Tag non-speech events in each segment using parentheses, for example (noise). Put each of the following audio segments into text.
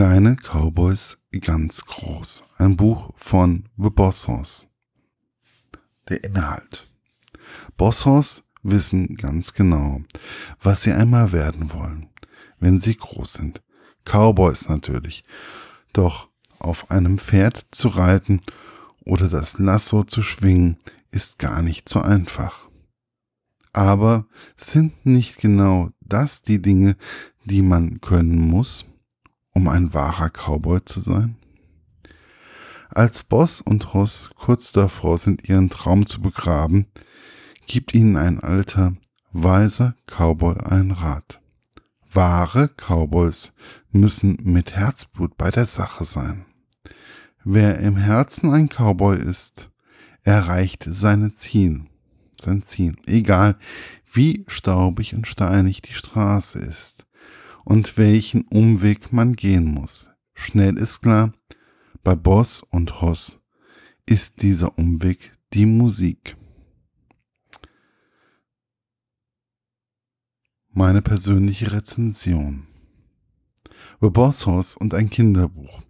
Kleine Cowboys ganz groß. Ein Buch von The Boss Horse. Der Inhalt. Boss Horse wissen ganz genau, was sie einmal werden wollen, wenn sie groß sind. Cowboys natürlich. Doch auf einem Pferd zu reiten oder das Lasso zu schwingen ist gar nicht so einfach. Aber sind nicht genau das die Dinge, die man können muss, um ein wahrer Cowboy zu sein? Als Boss und Hoss kurz davor sind, ihren Traum zu begraben, gibt ihnen ein alter, weiser Cowboy einen Rat. Wahre Cowboys müssen mit Herzblut bei der Sache sein. Wer im Herzen ein Cowboy ist, erreicht seine Ziel, sein Ziel, egal wie staubig und steinig die Straße ist und welchen Umweg man gehen muss. Schnell ist klar, bei Boss und Hoss ist dieser Umweg die Musik. Meine persönliche Rezension. The Boss Hoss und ein Kinderbuch.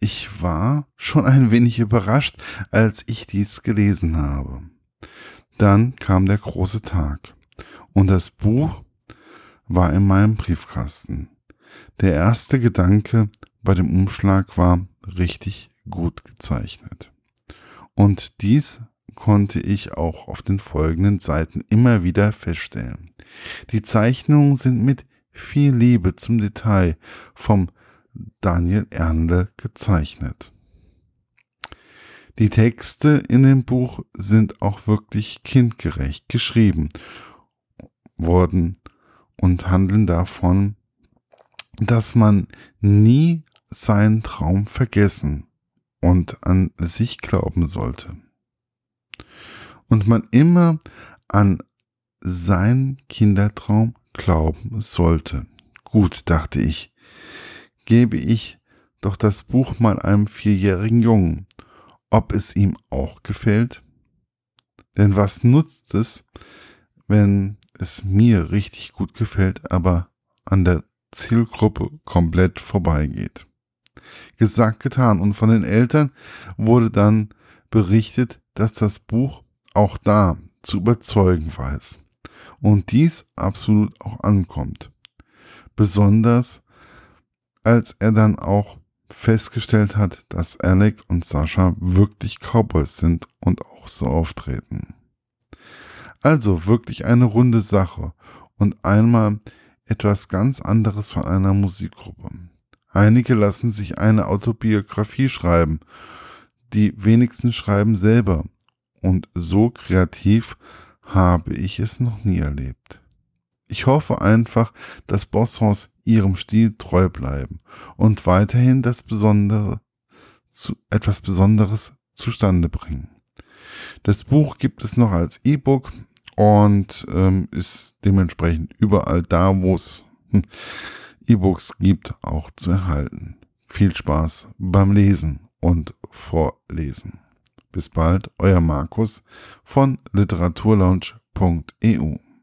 Ich war schon ein wenig überrascht, als ich dies gelesen habe. Dann kam der große Tag und das Buch war in meinem Briefkasten. Der erste Gedanke bei dem Umschlag war richtig gut gezeichnet. Und dies konnte ich auch auf den folgenden Seiten immer wieder feststellen. Die Zeichnungen sind mit viel Liebe zum Detail vom Daniel Ernle gezeichnet. Die Texte in dem Buch sind auch wirklich kindgerecht geschrieben worden und handeln davon, dass man nie seinen Traum vergessen und an sich glauben sollte. Und man immer an seinen Kindertraum glauben sollte. Gut, dachte ich, gebe ich doch das Buch mal einem vierjährigen Jungen, ob es ihm auch gefällt. Denn was nutzt es, wenn es mir richtig gut gefällt, aber an der Zielgruppe komplett vorbeigeht. Gesagt, getan. Und von den Eltern wurde dann berichtet, dass das Buch auch da zu überzeugen weiß. Und dies absolut auch ankommt. Besonders als er dann auch festgestellt hat, dass Alec und Sascha wirklich Cowboys sind und auch so auftreten. Also wirklich eine runde Sache und einmal etwas ganz anderes von einer Musikgruppe. Einige lassen sich eine Autobiografie schreiben, die wenigsten schreiben selber und so kreativ habe ich es noch nie erlebt. Ich hoffe einfach, dass Bosshaus ihrem Stil treu bleiben und weiterhin das Besondere zu, etwas Besonderes zustande bringen. Das Buch gibt es noch als E-Book und ähm, ist dementsprechend überall da, wo es (laughs) E-Books gibt, auch zu erhalten. Viel Spaß beim Lesen und Vorlesen. Bis bald, euer Markus von literaturlaunch.eu.